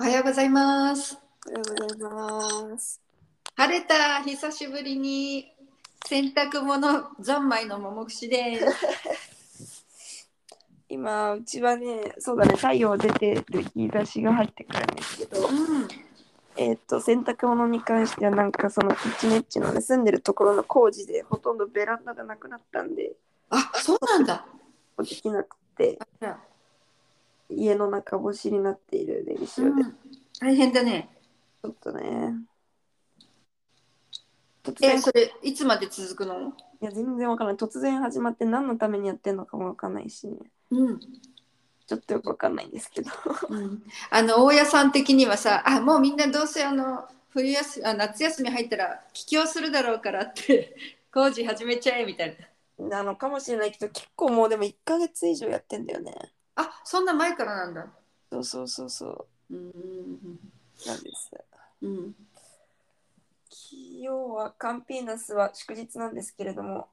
おはようございます。おはようございます。晴れた久しぶりに洗濯物三昧の桃串です。今、うちはね、そうだね、太陽出てる日差しが入ってくるんですけど、うん。えっ、と、洗濯物に関しては、なんかそのキッチンエッジのね、住んでるところの工事で、ほとんどベランダがなくなったんで、あ、そうなんだ。できなくて、家の中干しになっている練習で、うん、大変だね。ちょっとね、突え、然、いそれいつまで続くの？や、全然わからない。突然始まって何のためにやってるのかもわかんないし、うん。ちょっとよくわかんないんですけど。うん、あの大家さん的にはさ、あ、もうみんなどうせあの冬休みあ夏休み入ったら帰郷するだろうからって 工事始めちゃえみたいな。なのかもしれないけど、結構もうでも1ヶ月以上やってんだよね。あ、そんな前からなんだ。そうそうそうそう。うんなんです。うんうん。今日はカンピーナスは祝日なんですけれども、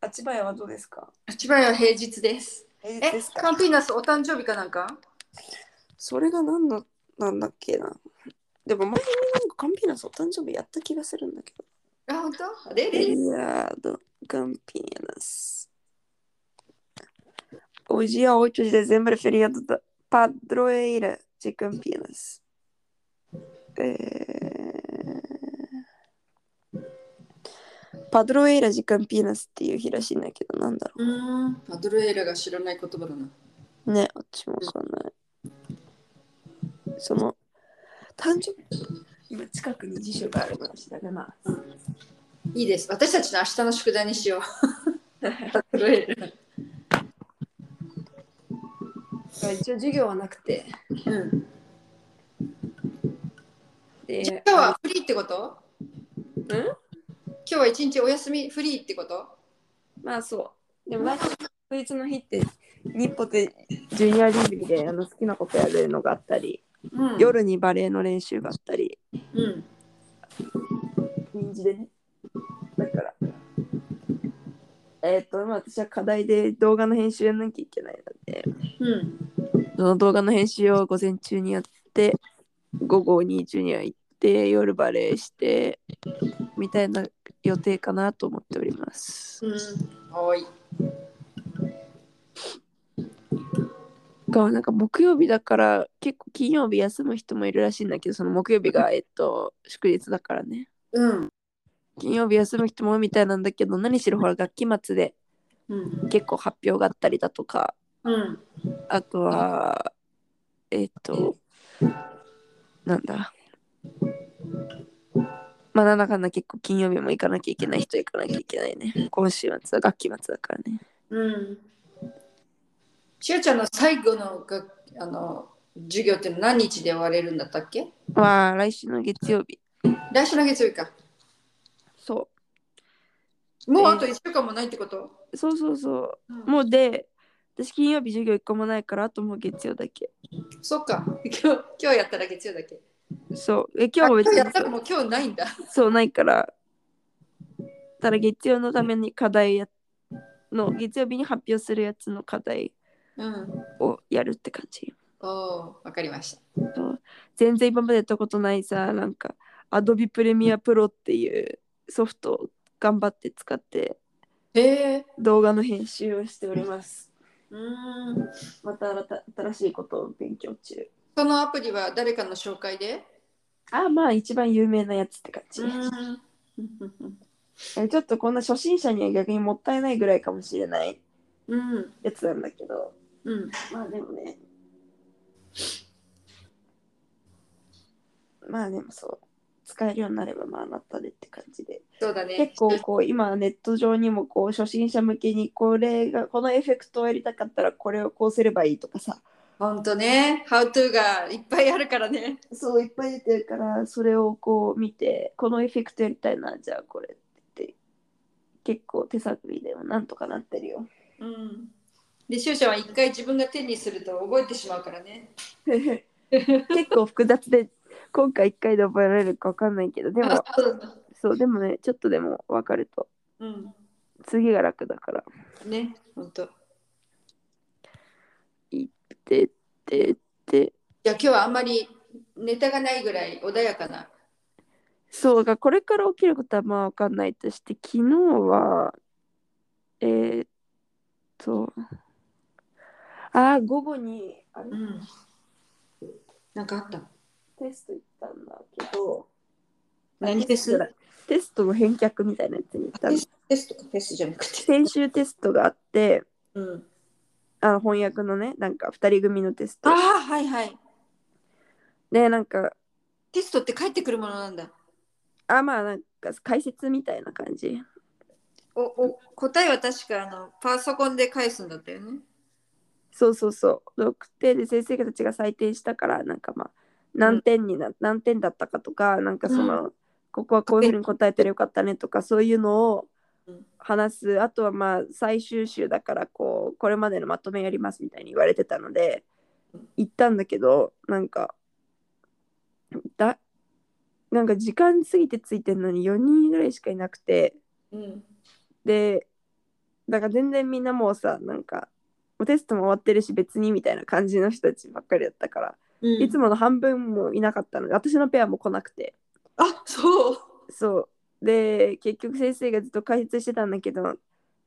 あちばやはどうですか？千葉は平日です。え平日です、か？カンピーナスお誕生日かなんか？それが何のなんだっけな。でも前になんかカンピーナスお誕生日やった気がするんだけど。あ、本当？レレいやー、カンピーナス。Hoje é 8 de dezembro, é feriado da padroeira de Campinas. É... パドロエイラ・ジ・カンピーナスっていう日らしいんだけど、なんだろうパドルエイラが知らない言葉だな。う。ね、私もわかんない。その、誕生日、今近くに辞書があるからしだな。いいです。私たちの明日の宿題にしよう。パドルエイラ。一応授業はなくて、うん。で、今日はフリーってこと？うん？今日は一日お休みフリーってこと？まあそう。でも大体休日の日って、日歩でジュニアリーグであの好きなことやるのがあったり、うん。夜にバレエの練習があったり、うん。臨時でね。だから、えっ、と、まあ私は課題で動画の編集やんなきゃいけないので、うん。その動画の編集を午前中にやって、午後にジュニア行って、夜バレエして、みたいな予定かなと思っております。うん。はい。がなんか木曜日だから結構金曜日休む人もいるらしいんだけどその木曜日がえっと祝日だからねうん。金曜日休む人も多いみたいなんだけど何しろほら学期末でうん。結構発表があったりだとかうん。あとはえっとなんだまあなんだかんだ結構金曜日も行かなきゃいけない人は行かなきゃいけないね今週末は学期末だからねうん。しおちゃんの最後のがあの授業って何日で終われるんだったっけ？まあ来週の月曜日来週の月曜日か。そもうあと1週間もないってこと？うそうそうそううんもうで、私金曜日授業一個もないから、あともう月曜だけ。そっか。今日今日やったら月曜だけ。そう。え、今日は別あ今日やにったらもう今日ないんだ。そうないから。ただ月曜のために課題やの、月曜日に発表するやつの課題うん。をやるって感じ。おお、わかりました。全然今までやったことないさ、なんか、Adobe Premiere Pro っていうソフトを頑張って使ってへえ。動画の編集をしております。うーん。また新た新しいことを勉強中。そのアプリは誰かの紹介で？あ、まあ一番有名なやつって感じ。ん。えちょっとこんな初心者には逆にもったいないぐらいかもしれないうん。やつなんだけど、うん。まあでもね。まあでもそう、使えるようになればまあなったでって感じで。そうだね。結構こう今ネット上にもこう初心者向けにこれがこのエフェクトをやりたかったらこれをこうすればいいとかさ、ほんとね。How to がいっぱいあるからね。そういっぱい出てるからそれをこう見てこのエフェクトやりたいなじゃあこれって結構手探りでもなんとかなってるよ。うん。で、しおちゃんは一回自分が手にすると覚えてしまうからね。結構複雑で今回1回で覚えられるか分かんないけどでもあそうでもねちょっとでも分かるとうん。次が楽だからね、ほんと。行ってってってじゃあ今日はあんまりネタがないぐらい穏やかな。そうがこれから起きることはまあわかんないとして昨日はえー、っとあー午後にあれうん。なんかあった？テスト行ったんだけど何テスト？テストの返却みたいなやつに行ったのテステストかテストじゃなくて。先週テストがあってうん。あの翻訳のねなんか2人組のテストああ、はいはい。でなんかテストって返ってくるものなんだ。あまあなんか解説みたいな感じおお答えは確かあのパソコンで返すんだったよね。そうそうそう6点で先生たちが採点したからなんかまあ何点にな、何点だったかとかなんかその、ここはこういうふうに答えたらよかったねとかそういうのをうん。話す。あとはまあ最終週だからこうこれまでのまとめやりますみたいに言われてたのでうん。行ったんだけどなんかだなんか時間過ぎてついてるのに4人ぐらいしかいなくてうん。でだから全然みんなもうさなんかテストも終わってるし別にみたいな感じの人たちばっかりだったから、うん、いつもの半分もいなかったので私のペアも来なくて。あそう。そう。で結局先生がずっと解説してたんだけど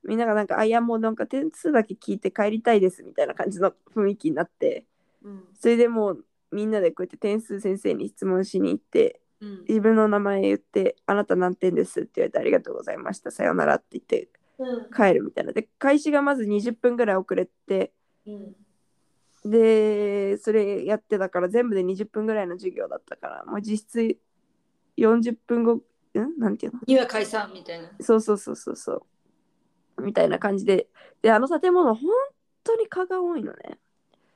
みんながなんかあいやもうなんか点数だけ聞いて帰りたいですみたいな感じの雰囲気になって。うん。それでもうみんなでこうやって点数先生に質問しに行ってうん。自分の名前言って「あなた何点です」って言われて「ありがとうございました。さようなら」って言ってうん。帰るみたいな。で開始がまず20分ぐらい遅れてうんでそれやってたから全部で20分ぐらいの授業だったからもう実質40分後ん？なんていうの？には解散みたいな。そうそうそうそうそう。みたいな感じで。であの建物本当に蚊が多いのね。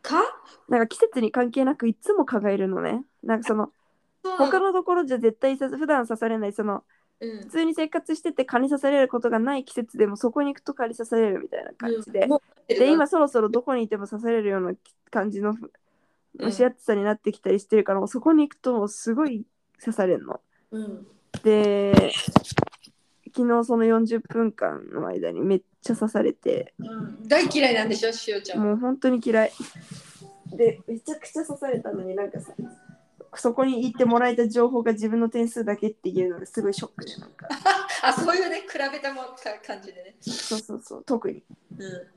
かなんか季節に関係なくいつも蚊がいるのね。なんかその他のところじゃ絶対さ普段刺されない。そのうん。普通に生活してて蚊に刺されることがない季節でもそこに行くと蚊に刺されるみたいな感じで、うん。で今そろそろどこにいても刺されるような感じのうん蒸し暑さになってきたりしてるから、もうそこに行くともうすごい刺されるの。うんで昨日その40分間の間にめっちゃ刺されてうん、大嫌いなんでしょ、しおちゃん。もう本当に嫌い。でめちゃくちゃ刺されたのになんかさそこに行ってもらえた情報が自分の点数だけっていうのがすごいショックでなんか あ、そういうね、比べたも感じでね。そうそうそう特に。うん。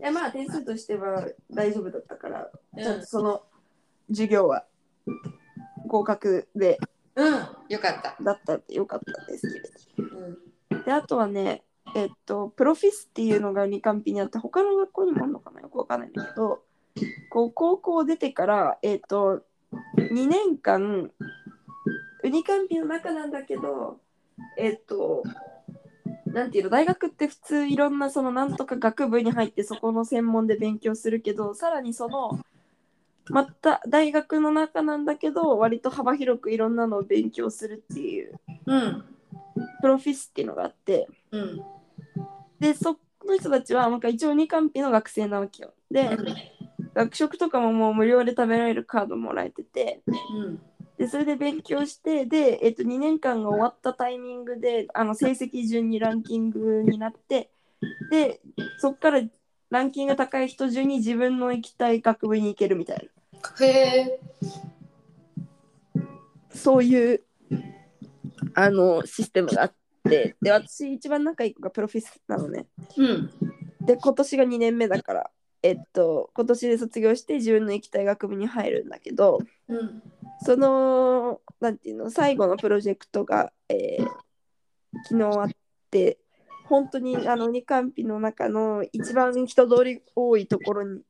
いやまあ点数としては大丈夫だったからうんちゃんとその授業は合格でうん、よかった。だったってよかったんですけれうん。ど。であとはねえっとプロフィスっていうのが二カンピにあって他の学校にもあるのかなよくわかんないんだけどこう高校出てからえっと2年間ウニカンピの中なんだけどえっとなんていうの大学って普通いろんなそのなんとか学部に入ってそこの専門で勉強するけどさらにそのまた大学の中なんだけど割と幅広くいろんなのを勉強するっていううん。プロフィスっていうのがあってうん。でその人たちはなんか一応二カンピの学生なわけよで学食とかももう無料で食べられるカードもらえててうん。でそれで勉強してで、えっと、2年間が終わったタイミングであの成績順にランキングになってでそっからランキングが高い人順に自分の行きたい学部に行けるみたいなへえ。そういうあのシステムがあってで私一番仲いい子がプロフィスなのねうん。で今年が2年目だからえっと今年で卒業して自分の行きたい学部に入るんだけどうん。そのなんていうの最後のプロジェクトが、えー昨日あって本当にあの二カンピの中の一番人通り多いところに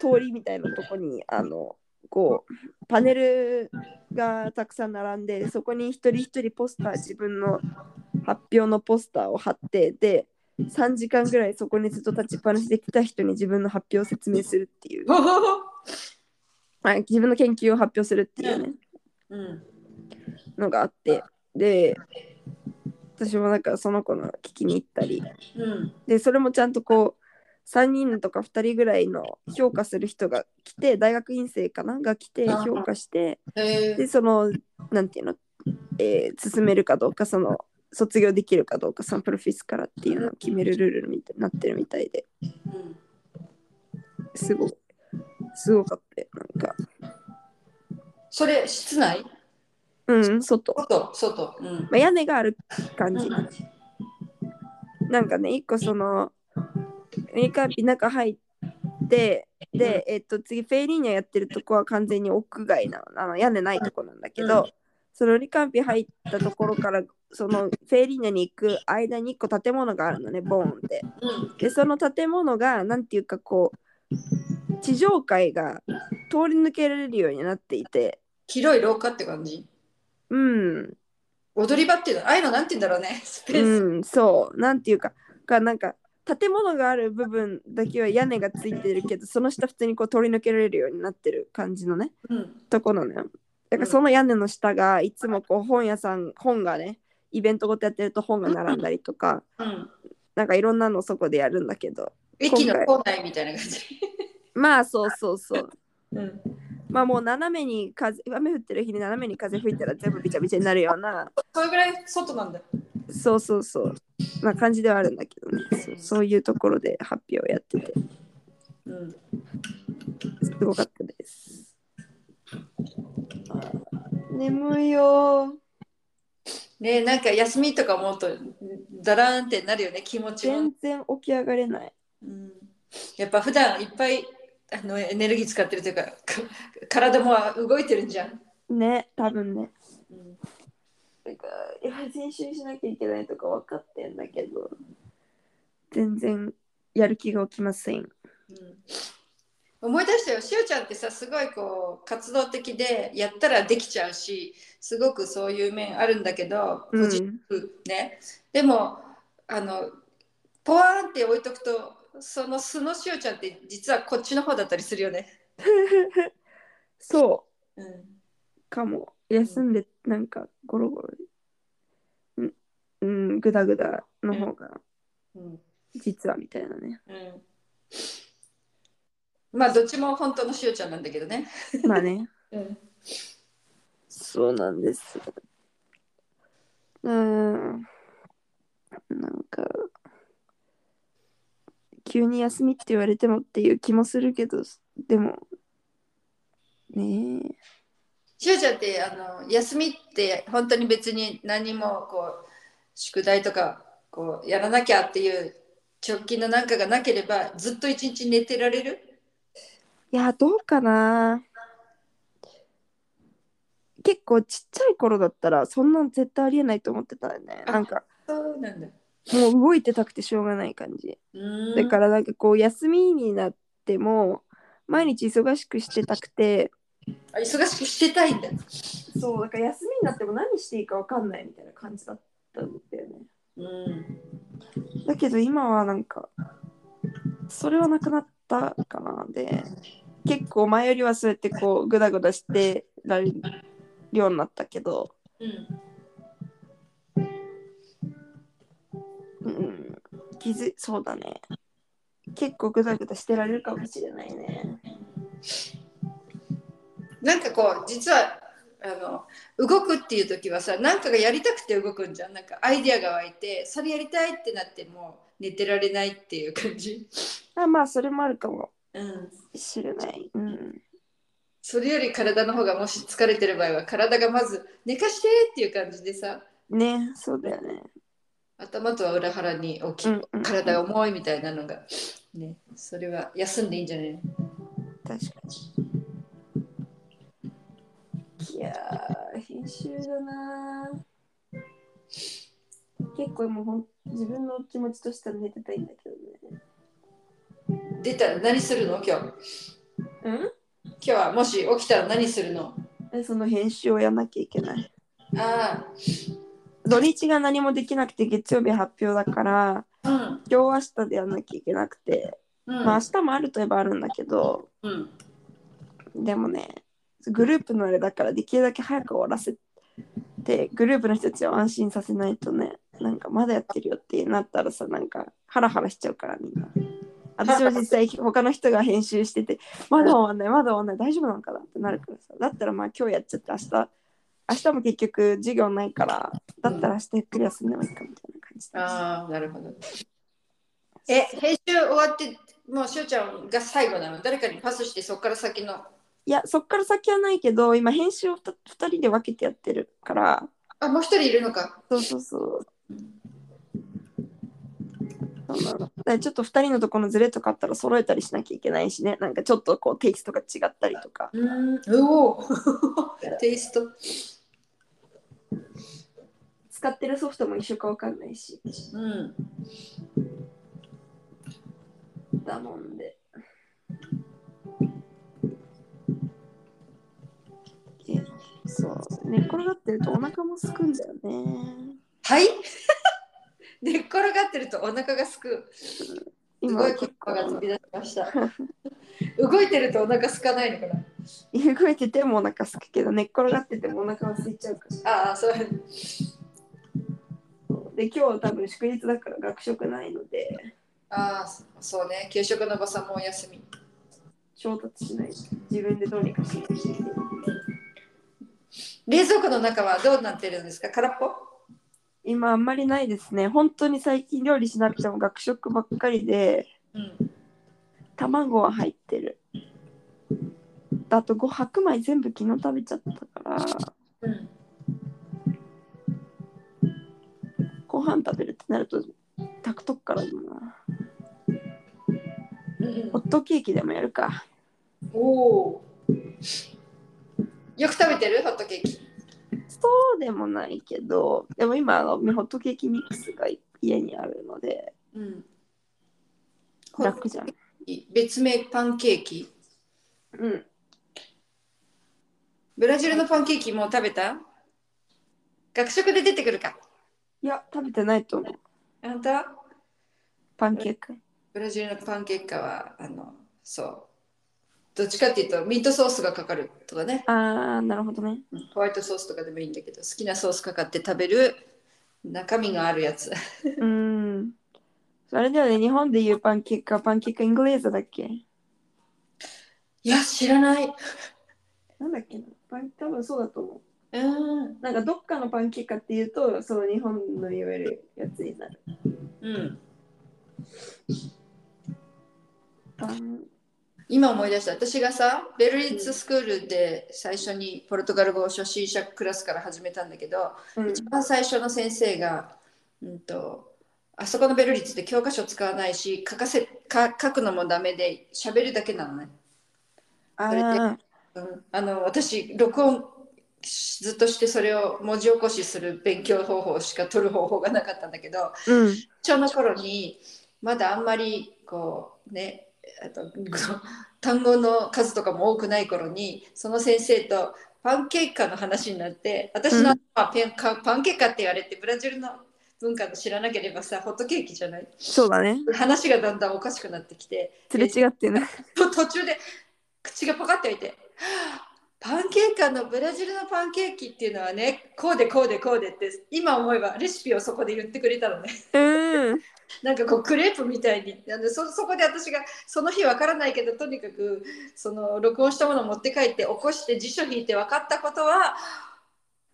通りみたいなところにあのこうパネルがたくさん並んでそこに一人一人ポスター自分の発表のポスターを貼ってで3時間ぐらいそこにずっと立ちっぱなしで来た人に自分の発表を説明するっていう。ほほほ。あ自分の研究を発表するっていうねうん。のがあってで私もなんかその子の聞きに行ったりうん。でそれもちゃんとこう3人とか2人ぐらいの評価する人が来て大学院生かな？が来てあ評価してへえ。でそのなんていうの、えー進めるかどうかその卒業できるかどうかそのプロフィスからっていうのを決めるルールみたいになってるみたいでうん。すごいすごかった。よなんか。そそれ室内？うん、外。外外。うん。まあ、屋根がある感じ。なんかね、一個その、リカンピ中入って、で、えっと、次、フェイリーニャやってるとこは完全に屋外なあの屋根ないとこなんだけど、うん。そのリカンピ入ったところから、そのフェイリーニャに行く間に一個建物があるのね、ボーンって。うん。で、その建物が、なんていうかこう、地上階が通り抜けられるようになっていて、広い廊下って感じ？うん、踊り場っていうの？ああいうのなんて言うんだろうね。スペース、うん、そう、なんていうか、がなんか、建物がある部分だけは屋根がついてるけど、その下普通にこう通り抜けられるようになってる感じのね、うん。とこなのよ。だからその屋根の下がいつもこう本屋さん、本がね、イベントごとやってると本が並んだりとか、うん、なんかいろんなのそこでやるんだけど、駅の構内みたいな感じ、まあそうそうそう。うん、まあもう斜めに風、雨降ってる日に斜めに風吹いたら全部びちゃびちゃになるような、それぐらい外なんだそうそうそう、な感じではあるんだけどね、そうそういうところで発表をやってて。うんすごかったです。眠いよ。ねなんか休みとか思うとだらーんってなるよね気持ちも、全然起き上がれない。うん、やっぱ普段いっぱいあのエネルギー使ってるというかか 体も動いてるんじゃん、ね、多分ね。うん。なんか、いや、練習しなきゃいけないとか分かってんだけど、全然やる気が起きません。うん。思い出したよ。しおちゃんってさすごいこう活動的でやったらできちゃうしすごくそういう面あるんだけどうん。ね、でもあのポワーンって置いとくとその素のしおちゃんって実はこっちの方だったりするよね。そうんう、かも。休んで、なんか、ゴロゴロで。うん、うん、ぐだぐだの方が、うん実はみたいなね。うんまあどっちも本当のしおちゃんなんだけどね。まあね。うんそうなんです。うーん。なんか、急に休みって言われてもっていう気もするけど、でも、ねえ。しおちゃんってあの休みって本当に別に何もこう宿題とかこうやらなきゃっていう直近のなんかがなければずっと一日寝てられる？いや、どうかな。結構ちっちゃい頃だったら、そんなん絶対ありえないと思ってたよね。あなんか、そうなんだ。もう動いてたくてしょうがない感じ。だからなんかこう、休みになっても、毎日忙しくしてたくて、あ忙しくしてたいんだ。そう、だから休みになっても何していいか分かんないみたいな感じだったんだよね。うん。だけど今はなんか、それはなくなったかな。で、結構前よりはそうやってこう、ぐだぐだしてられるようになったけど、うん。うん、気づそうだね。結構ぐだぐだしてられるかもしれないね。なんかこう実はあの動くっていう時はさ何かがやりたくて動くんじゃんなんかアイデアが湧いてそれやりたいってなっても寝てられないっていう感じ、あまあ、それもあるかもうん、しれない。うん。それより体の方がもし疲れてる場合は体がまず寝かしてっていう感じでさね、そうだよね。頭とは裏腹に大きい、体が重いみたいなのがねそれは休んでいいんじゃない？の確かに。いやー、編集だなー。結構もうほん自分の気持ちとしては寝てたいんだけどね。出たら何するの？今日うん？今日はもし起きたら何するの？でその編集をやんなきゃいけない。あ土日が何もできなくて月曜日発表だから、あうん。今日明日でやんなきゃいけなくて、うん。まあ明日もあるといえばあるんだけど、うん。でもね、グループのあれだからできるだけ早く終わらせて、グループの人たちを安心させないとね、なんかまだやってるよってなったらさ、なんかハラハラしちゃうからみんな。私は実際 他の人が編集してて、まだ終わんない、まだ終わんない、大丈夫なのかなってなるからさ、だったらまあ今日やっちゃって明日、明日も結局授業ないから、だったら明日ゆっくり休んでもいいかみたいな感じで。ああ、なるほど。え、編集終わって、もうしおちゃんが最後なの？誰かにパスしてそこから先の？いや、そっから先はないけど、今編集を 2, 人で分けてやってるから、あ、もう一人いるのか。そうそうそう。そうちょっと2人のとこのズレとかあったら揃えたりしなきゃいけないしね。なんかちょっとこうテイストが違ったりとか。うん。おお。テイスト。使ってるソフトも一緒か分かんないし。うん。だもんで。えそう。寝っ転がってるとお腹もすくんだよね。はい？寝っ転がってるとお腹がすく。す今ごい言葉が飛び出しました。動いてるとお腹空かないのかな？動いててもお腹すくけど寝っ転がっててもお腹は空いちゃうから。ああ、そう。で今日は多分祝日だから学食ないのでああ、そうね。給食のおばさんもお休み。調達しないと自分でどうにかしない冷蔵庫の中はどうなってるんですか？空っぽ？今あんまりないですね本当に最近料理しなくても学食ばっかりでうん。卵は入ってるあとご白米全部昨日食べちゃったからうん。ご飯食べるってなると炊くとくからだなうんホットケーキでもやるかおお。よく食べてる？ホットケーキ。そうでもないけどでも今あのホットケーキミックスが家にあるのでうん。楽じゃん別名パンケーキ？うんブラジルのパンケーキもう食べた？学食で出てくるか？いや食べてないと思うあんたパンケーキブラジルのパンケーキは、あの、そう。どっちかっていうと、ミートソースがかかるとかね。ああなるほどねうんホワイトソースとかでもいいんだけど、好きなソースかかって食べる中身があるやつ。うーん。それではね、日本でいうパンケーキかパンケーキイングレーズだっけ？いや、知らない。なんだっけな？パン多分そうだと思う。うん。なんかどっかのパンケーキかっていうと、その日本のいわゆるやつになる。うん。パン今思い出した。私がさベルリッツスクールで最初にポルトガル語を初心者クラスから始めたんだけど、うん。一番最初の先生が、うん、とあそこのベルリッツで教科書使わないし書かせか書くのもダメで喋るだけなのね、あそれでーうん、あの私録音ずっとしてそれを文字起こしする勉強方法しか取る方法がなかったんだけどうん。初の頃にまだあんまりこうねあと単語の数とかも多くない頃にその先生とパンケーキ化の話になって私の、うんパンケーキ化って言われてブラジルの文化の知らなければさホットケーキじゃない？そうだね。話がだんだんおかしくなってきてすれ違ってね。と途中で口がパカッと開いてはあパンケーキ化のブラジルのパンケーキっていうのはねこうでこうでこうでって今思えばレシピをそこで言ってくれたのね。うん。なんかこうクレープみたいにあのそそこで私がその日わからないけどとにかくその録音したものを持って帰って起こして辞書引いて分かったことは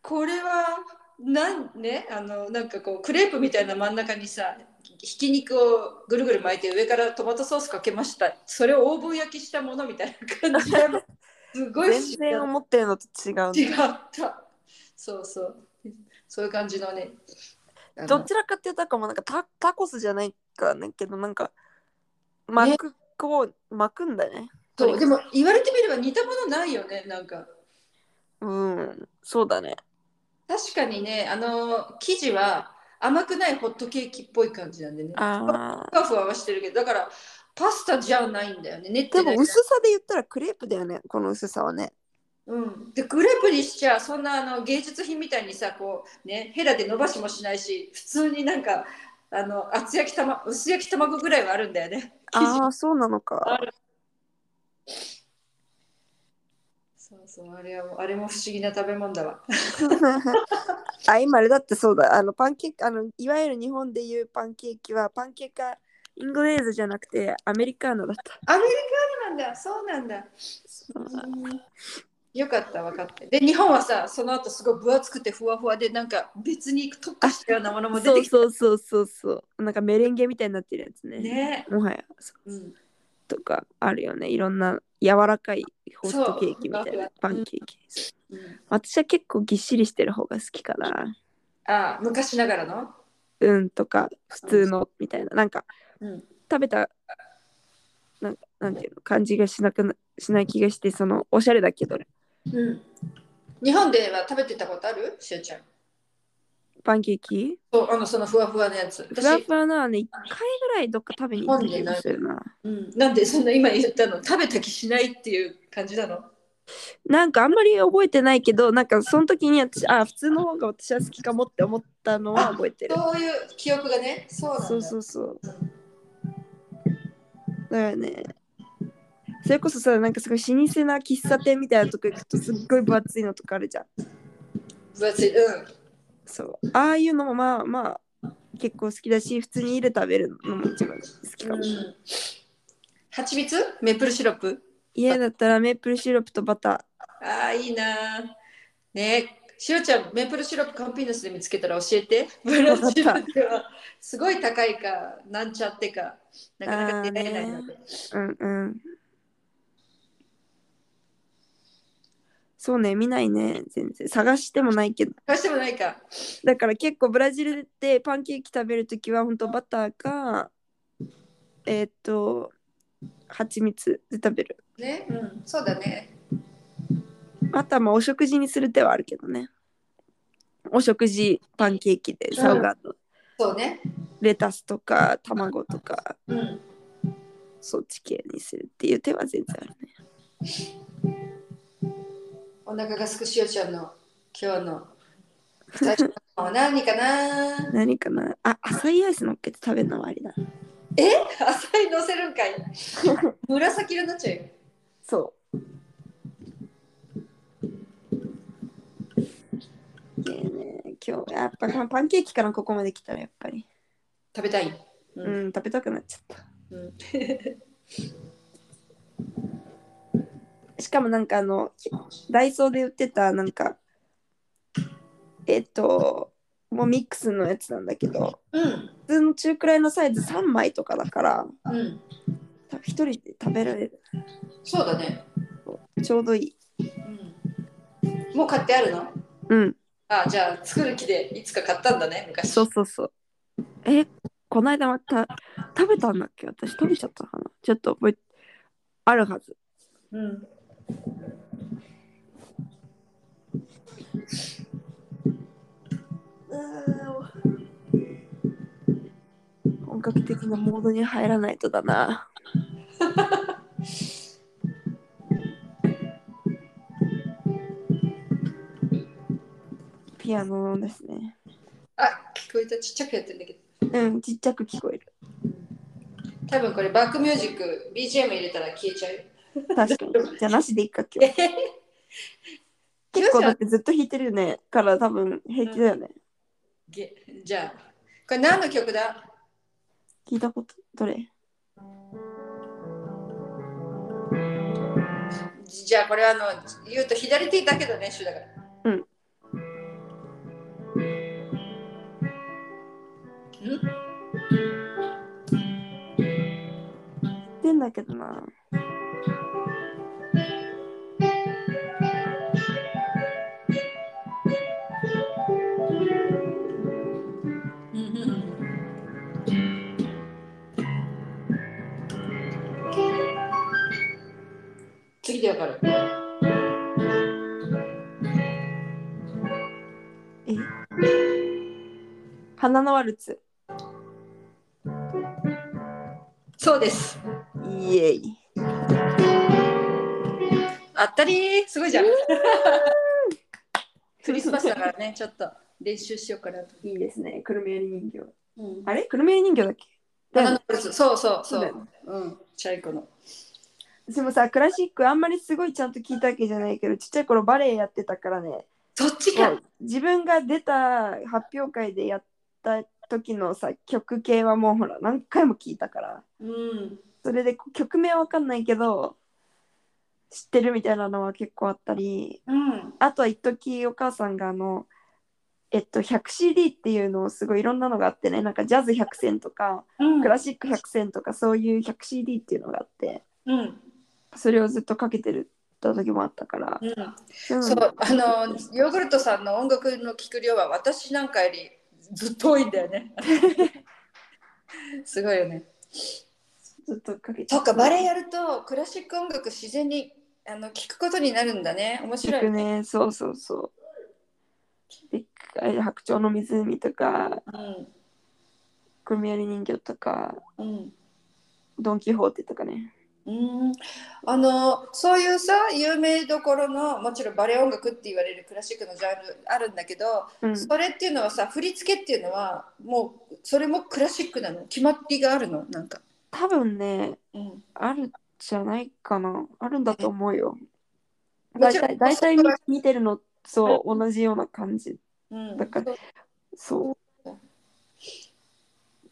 これはなんねあのなんかこうクレープみたいな真ん中にさひき肉をぐるぐる巻いて上からトマトソースかけました。それをオーブン焼きしたものみたいな感じですごい全然思ってるのと違う違ね。ったそうそうそういう感じのねどちらかっていうとかもうなんかタタコスじゃないかねけどなんか巻く、こう巻くんだね。そうでも言われてみれば似たものないよねなんかうん。そうだね。確かにねあの生地は甘くないホットケーキっぽい感じなんでねああ。ふわふわはしてるけどだからパスタじゃないんだよね練ってないでも薄さで言ったらクレープだよね。この薄さはね。うん、でクレープにしちゃそんなあの芸術品みたいにさこうねヘラで伸ばしもしないし普通になんかあの厚焼き玉薄焼き卵ぐらいはあるんだよねああ、そうなのあか。るそうそうあれはあれも不思議な食べ物だわ あ、今あれだってそうだ。あのパンケーキ、あのいわゆる日本でいうパンケーキはパンケーキはイングレーズじゃなくてアメリカーノだった。アメリカなんだそうなんだよかった分かってで日本はさその後すごい分厚くてふわふわでなんか別に特化したようなものも出てきたそうそうそうそう。なんかメレンゲみたいになってるやつね。ねもはや。うんとかあるよね。いろんな柔らかいホットケーキみたいなパンケーキ。うん私は結構ぎっしりしてる方が好きかな。あ昔ながらの、うんとか普通のみたいな。なんかうん、食べたななんていうの感じがしなくなしない気がしてそのおしゃれだけど。うん、日本では食べてたことある？しおちゃん。パンケーキ？そうあのそのふわふわのやつ。ふわふわなね1回ぐらいどっか食べに行った気がするな。うん、なんでそんな今言ったの？食べた気しないっていう感じなの？なんかあんまり覚えてないけどなんかその時に私あ普通の方が私は好きかもって思ったのは覚えてる。そういう記憶がね。そうそうそうそう。だからね。それこそさなんかすごい老舗な喫茶店みたいなとこ行くとすっごい分厚いのとかあるじゃん。分厚い。うん。そう。ああいうのもまあまあ結構好きだし普通に家で食べるのも一番好きかも。うん。蜂蜜？メープルシロップ？家だったらメープルシロップとバタああいいなねしおちゃんメープルシロップカンピーナスで見つけたら教えて。ブラジルではすごい高いかなんちゃってか。なかなか出会えないので、ー。うん。うん。そうね見ないね全然。探してもないけど。どうしてもないか。だから結構ブラジルでパンケーキ食べるときは本当バターかえーっと蜂蜜で食べる。ねうん。そうだねあとはまあお食事にする手はあるけどね。お食事パンケーキでサウガーと。そうね。レタスとか卵とか。うん。そっち系にするっていう手は全然あるね。お腹がすくしおちゃんの今日の最初の何かな？何かな？あ浅いアイス乗っけて食べるのはありだ。え？浅いのせるんかい。紫色になっちゃうよ。そういいね。今日やっぱパンケーキからここまで来たらやっぱり。食べたい、ううんん食べたくなっちゃった。うん。しかもなんかあのダイソーで売ってたなんかえっともうミックスのやつなんだけどうん。普通の中くらいのサイズ3枚とかだからうん。多分一人で食べられる。そうだね、ちょうどいい。うん、もう買ってあるの？うんあじゃあ作る気でいつか買ったんだね昔。そうそうそう。えこの間また食べたんだっけ？私食べちゃったかな？ちょっと覚えあるはず。うん。本格的なモードに入らないとだな ピアノですね。あ聞こえた。ちっちゃくやってんだけど。うんちっちゃく聞こえる。多分これバックミュージック BGM 入れたら消えちゃうよ。確かに。じゃあなしでいいか今日結構だってずっと弾いてるよね。から多分平気だよね、げじゃあこれ何の曲だ？聞いたことどれ？じゃあこれあの言うと左手だけど練習だからてんだけどな。次でわかる。え？花のワルツ。そうですイエイ。あったりーすごいじゃん。クリスマスだからねちょっと練習しようかなと、いいですねくるみ割り人形。うん、あれ？くるみ割り人形だっけ？そうそうそう。そうんチャイコのでもさクラシックあんまりすごいちゃんと聞いたわけじゃないけどちっちゃい頃バレエやってたからね。そっちか。自分が出た発表会でやった時のさ曲系はもうほら何回も聞いたから。うんそれで曲名は分かんないけど知ってるみたいなのは結構あったりうん。あとは一時お母さんがあのえっと、100CD っていうのをすごいいろんなのがあってねなんかジャズ100選とかうん。クラシック100選とかそういう 100CD っていうのがあってうん。それをずっとかけてるた時もあったから、うん。うん。そうあのヨーグルトさんの音楽の聴く量は私なんかよりずっと多いんだよね。すごいよね。ずっとかけて。そっかバレエやるとクラシック音楽自然にあの聴くことになるんだね。面白い聞くね。そうそうそう。でっかい白鳥の湖とかうんクミアリ人形とかうん。ドン・キホーテとかね。うん。あのそういうさ有名どころのもちろんバレエ音楽って言われるクラシックのジャンルあるんだけど、うん。それっていうのはさ振り付けっていうのはもうそれもクラシックなの？決まりがあるの？なんか、多分ねうん、あるじゃないかな。あるんだと思うよ。大体大体見見てるのそう同じような感じ。うん。だからそう。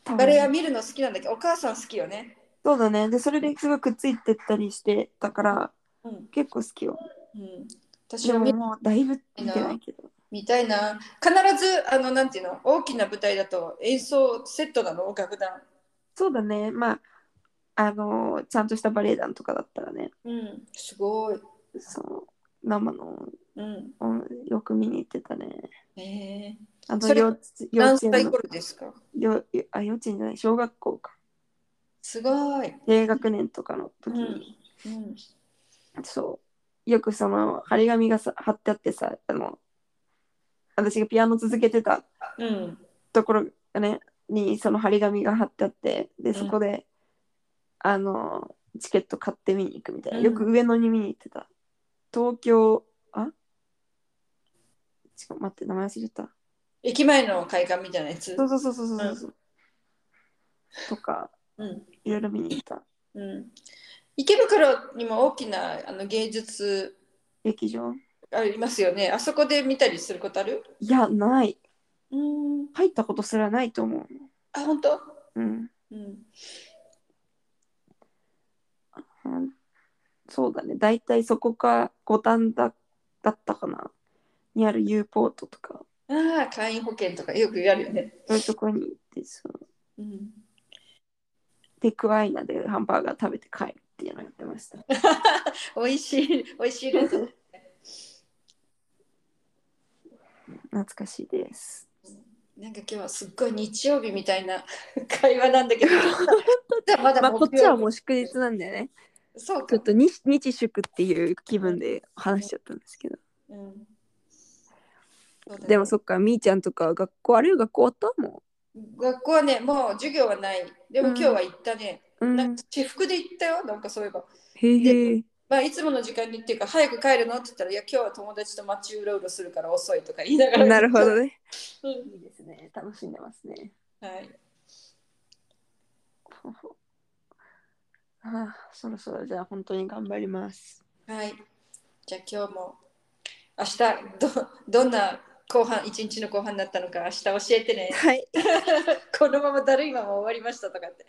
多分。バレエは見るの好きなんだけ？どお母さん好きよね、そうだね。でそれですごいくっついてったりしてたからうん。結構好きよ。うん、私は見もうだいぶ見てないけど。見たいな。必ずあのなんていうの？大きな舞台だと演奏セットなの？楽団。そうだね。まああのちゃんとしたバレエ団とかだったらね。うんすごい。そう生のうん。うんよく見に行ってたね。えあのそれ幼稚幼何園の。頃ですか？よあ幼稚園じゃない小学校か。すごい、低学年とかのう時んに、うん、そう。よくその張り紙がさ貼ってあってさあの私がピアノ続けてたうん。ところがねにその張り紙が貼ってあってでそこで、あのチケット買って見に行くみたいな、うん。よく上野に見に行ってた。東京あ？ちょっと待って名前忘れた。駅前の会館みたいなやつ？そうそうそうそうそうそう、とかうん。いろいろ見に行った。うん、池袋にも大きなあの芸術劇場？ありますよね。あそこで見たりすることある？いやない。うん。入ったことすらないと思う。あ本当？うん。うんうん。そうだね。大体そこか五反田だったかな。にある U ポートとか。ああ会員保険とかよくやるよね。そういうとこに行ってそう。うんテクアイナでハンバーガー食べて帰るっていうのをやってました。美味しい美味しいルート懐かしいです。なんか今日はすっごい日曜日みたいな会話なんだけど。まだまあこっちはもうう祝日なんでねそうか。ちょっと日日祝っていう気分で話しちゃったんですけど。うん。そうだね。でもそっかみーちゃんとか学校あれ学校終わった？も学校はねもう授業はない。でも今日は行ったね、う、うん、なんか私服で行ったよ。なんかそういえば。へえまあいつもの時間にっていうか早く帰るの？って言ったらいや今日は友達と街うろうろするから遅いとか言いながら。なるほどね。うん。いいですね。楽しんでますね。はいああそろそろじゃあ本当に頑張ります。はい。じゃあ今日も明日どどんな後半一日の後半になったのか明日教えてね。はい。このままだるいまま終わりましたとかって。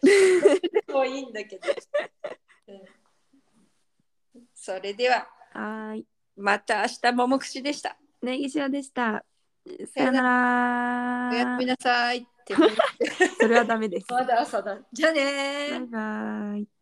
もういいんだけど、うん。それでははーい。また明日ももくしでした。ネギシアでした。さよなら。おやすみなさいって。それはダメです。まだ朝だ。じゃあねー。バイバイ